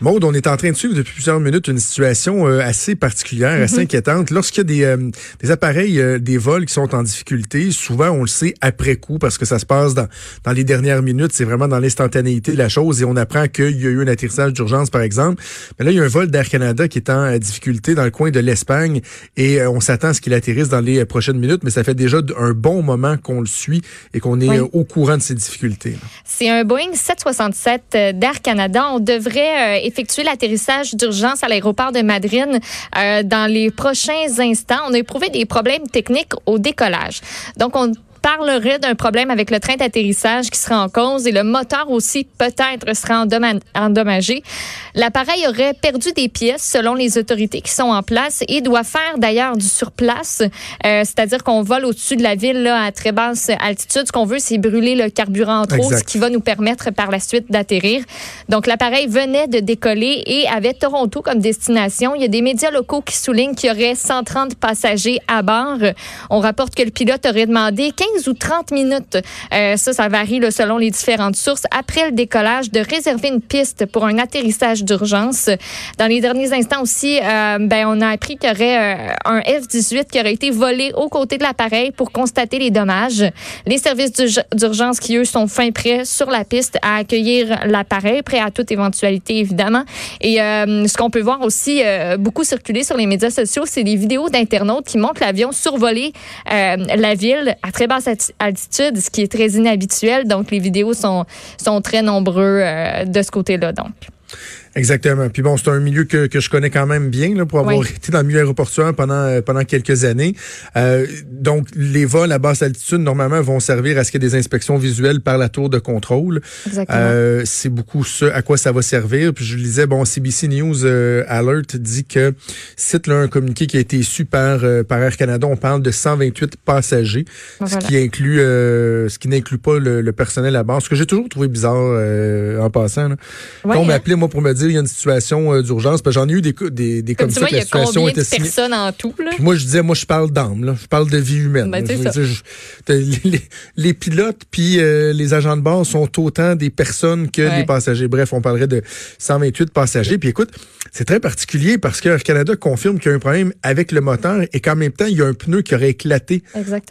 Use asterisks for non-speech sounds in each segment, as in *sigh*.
Maude, on est en train de suivre depuis plusieurs minutes une situation euh, assez particulière, assez mhm. inquiétante. Lorsqu'il y a des, euh, des appareils, euh, des vols qui sont en difficulté, souvent on le sait après coup parce que ça se passe dans, dans les dernières minutes, c'est vraiment dans l'instantanéité de la chose et on apprend qu'il y a eu un atterrissage d'urgence par exemple. Mais là, il y a un vol d'Air Canada qui est en difficulté dans le coin de l'Espagne et on s'attend à ce qu'il atterrisse dans les prochaines minutes, mais ça fait déjà un bon moment qu'on le suit et qu'on est au courant de ces difficultés. C'est un Boeing 767 d'Air Canada. On devrait effectuer l'atterrissage d'urgence à l'aéroport de Madrid euh, dans les prochains instants. On a éprouvé des problèmes techniques au décollage. Donc, on parlerait d'un problème avec le train d'atterrissage qui sera en cause et le moteur aussi peut-être sera endommagé. L'appareil aurait perdu des pièces selon les autorités qui sont en place et doit faire d'ailleurs du surplace, euh, c'est-à-dire qu'on vole au-dessus de la ville là, à très basse altitude. Ce qu'on veut, c'est brûler le carburant en trop, ce qui va nous permettre par la suite d'atterrir. Donc l'appareil venait de décoller et avait Toronto comme destination. Il y a des médias locaux qui soulignent qu'il y aurait 130 passagers à bord. On rapporte que le pilote aurait demandé 15 ou 30 minutes. Euh, ça, ça varie selon les différentes sources. Après le décollage, de réserver une piste pour un atterrissage d'urgence. Dans les derniers instants aussi, euh, ben, on a appris qu'il y aurait euh, un F-18 qui aurait été volé aux côtés de l'appareil pour constater les dommages. Les services d'urgence qui, eux, sont fin prêts sur la piste à accueillir l'appareil, prêt à toute éventualité, évidemment. Et ce qu'on peut voir aussi beaucoup circuler sur les médias sociaux, c'est des vidéos d'internautes qui montrent l'avion survoler la ville à très basse altitude, ce qui est très inhabituel. Donc, les vidéos sont, sont très nombreux euh, de ce côté-là. Donc. Exactement. Puis bon, c'est un milieu que, que je connais quand même bien là, pour avoir été dans le milieu aéroportuaire pendant euh, pendant quelques années. Euh, donc, les vols à basse altitude, normalement, vont servir à ce qu'il y ait des inspections visuelles par la tour de contrôle. Euh, c'est beaucoup ce à quoi ça va servir. Puis je lisais, bon, CBC News euh, Alert dit que, cite là un communiqué qui a été issu par, par Air Canada, on parle de 128 passagers, ce qui inclut ce qui n'inclut pas le, personnel à bord. Ce que j'ai toujours trouvé bizarre en passant. Là. Quand on m'appelait, moi, pour me dire il y a une situation euh, d'urgence. J'en ai eu des, des, des comme, ça que la situation était de personnes en tout? Là? Puis moi, je disais, moi, je parle d'âme. Je parle de vie humaine. Ben, les, pilotes puis euh, les agents de bord sont autant des personnes que des passagers. Bref, on parlerait de 128 passagers. Puis écoute, c'est très particulier parce que Air Canada confirme qu'il y a un problème avec le moteur et qu'en même temps, il y a un pneu qui aurait éclaté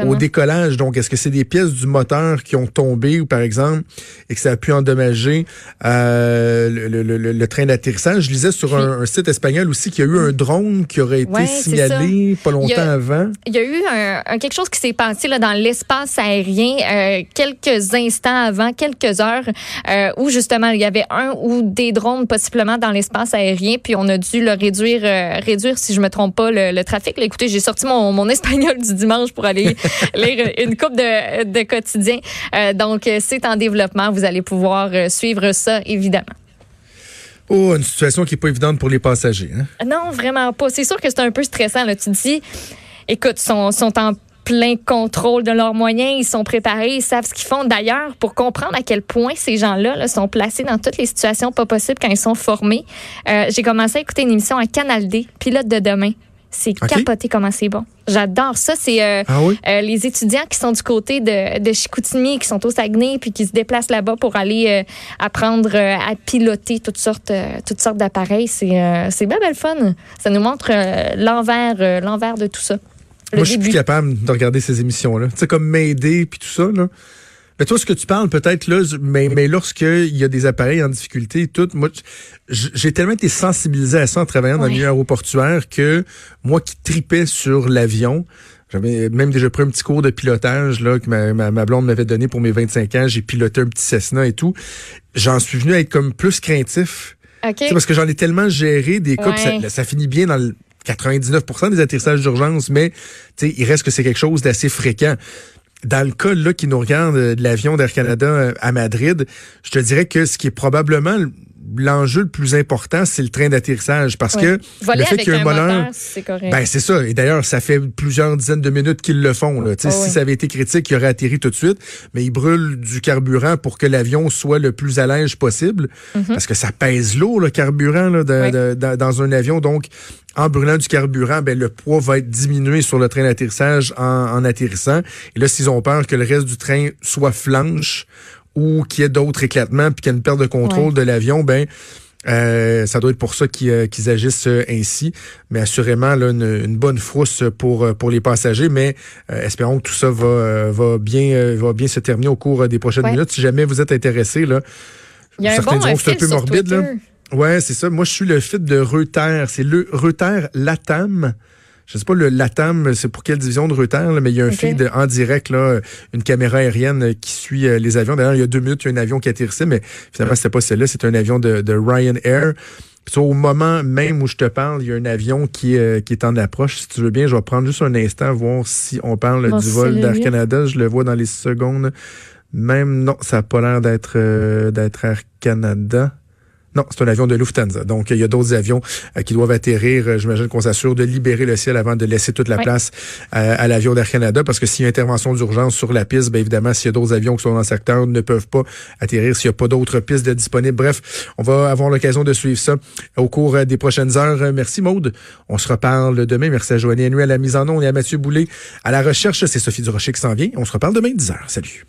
au décollage. Donc, est-ce que c'est des pièces du moteur qui ont tombé ou par exemple et que ça a pu endommager euh, le, le, le, train d'atterrissage? Je lisais sur un, site espagnol aussi qu'il y a eu un drone qui aurait été signalé pas longtemps avant. Il y a eu un, quelque chose qui s'est passé là, dans l'espace aérien euh, quelques instants avant, quelques heures, euh, où justement il y avait un ou des drones possiblement dans l'espace aérien. Puis on a dû le réduire, euh, réduire si je me trompe pas, le, trafic. écoutez, j'ai sorti mon, mon, espagnol du dimanche pour aller *laughs* lire une coupe de, de quotidien. Donc, c'est en développement. Vous allez pouvoir suivre ça, évidemment. Oh, une situation qui n'est pas évidente pour les passagers. Hein? Non, vraiment pas. C'est sûr que c'est un peu stressant. Tu te dis, écoute, sont, sont en plein contrôle de leurs moyens, ils sont préparés, ils savent ce qu'ils font. D'ailleurs, pour comprendre à quel point ces gens-là sont placés dans toutes les situations pas possibles quand ils sont formés, euh, j'ai commencé à écouter une émission à Canal D, Pilote de demain. C'est capoté comment c'est bon. J'adore ça. C'est euh, ah euh, les étudiants qui sont du côté de, de Chicoutimi, qui sont au Saguenay, puis qui se déplacent là-bas pour aller apprendre à piloter toutes sortes, toutes sortes d'appareils. C'est c'est bien, belle fun. Ça nous montre l'envers, l'envers de tout ça. Moi, je suis plus capable de regarder ces émissions-là. Tu sais, comme m'aider puis tout ça, là. Mais toi, ce que tu parles peut-être là, mais, mais lorsqu'il y a des appareils en difficulté, tout, moi, j'ai tellement été sensibilisé à ça en travaillant dans le milieu aéroportuaire que moi qui tripais sur l'avion, j'avais même déjà pris un petit cours de pilotage là que ma, ma, blonde m'avait donné pour mes 25 ans. J'ai piloté un petit Cessna et tout. J'en suis venu à être comme plus craintif. Okay. Parce que j'en ai tellement géré des cas, ça, ça, finit bien dans le 99% des atterrissages d'urgence, mais il reste que c'est quelque chose d'assez fréquent. Dans le cas là qui nous regarde euh, de l'avion d'Air Canada euh, à Madrid, je te dirais que ce qui est probablement l'enjeu le plus important, c'est le train d'atterrissage parce Ouais. que Voler le fait qu'il y a un moteur, c'est correct. ben c'est ça. Et d'ailleurs, ça fait plusieurs dizaines de minutes qu'ils le font. Là. Oh, si ça avait été critique, il aurait atterri tout de suite. Mais ils brûlent du carburant pour que l'avion soit le plus à l'aise possible, parce que ça pèse lourd le carburant là, de- Mhm. Ouais. de- dans- dans un avion. Donc, en brûlant du carburant, ben, le poids va être diminué sur le train d'atterrissage en, en atterrissant. Et là, s'ils ont peur que le reste du train soit flanche ou qu'il y ait d'autres éclatements puis qu'il y ait une perte de contrôle Ouais. de l'avion, ben euh, ça doit être pour ça qu'ils euh, qu'ils agissent euh, ainsi. Mais assurément, là, une, une bonne frousse pour, pour les passagers. Mais espérons que tout ça va, va, bien, va bien se terminer au cours des prochaines Ouais. minutes. Si jamais vous êtes intéressé, là, Il y a un certains bon diront que c'est un peu morbide. Là. Ouais, c'est ça. Moi, je suis le fit de Reuters. C'est le Reuters Latam. Je sais pas le Latam, c'est pour quelle division de Reuters, là, mais il y a un Ok. feed en direct, là, une caméra aérienne euh, qui suit euh, les avions. D'ailleurs, il y a deux minutes, il y a un avion qui atterrissait, mais finalement, c'était pas celle-là, c'est un avion de, de Ryanair. Puis, au moment même où je te parle, il y a un avion qui, euh, qui est en approche. Si tu veux bien, je vais prendre juste un instant, voir si on parle Bon, du vol d'Air. Canada. Je le vois dans les secondes. Même non, ça n'a pas l'air d'être euh, d'être Air Canada. Non, c'est un avion de Lufthansa. Donc, il y a d'autres avions euh, qui doivent atterrir. Euh, J'imagine qu'on s'assure de libérer le ciel avant de laisser toute la Oui. place euh, à l'avion d'Air Canada. Parce que s'il y a intervention d'urgence sur la piste, bien évidemment, s'il y a d'autres avions qui sont dans le secteur, ne peuvent pas atterrir s'il n'y a pas d'autres pistes disponibles. Bref, on va avoir l'occasion de suivre ça au cours des prochaines heures. Merci Maude. On se reparle demain. Merci à Joanie Henry à la mise en onde et à Mathieu Boulay à la recherche. C'est Sophie Durocher qui s'en vient. On se reparle demain 10h. Salut.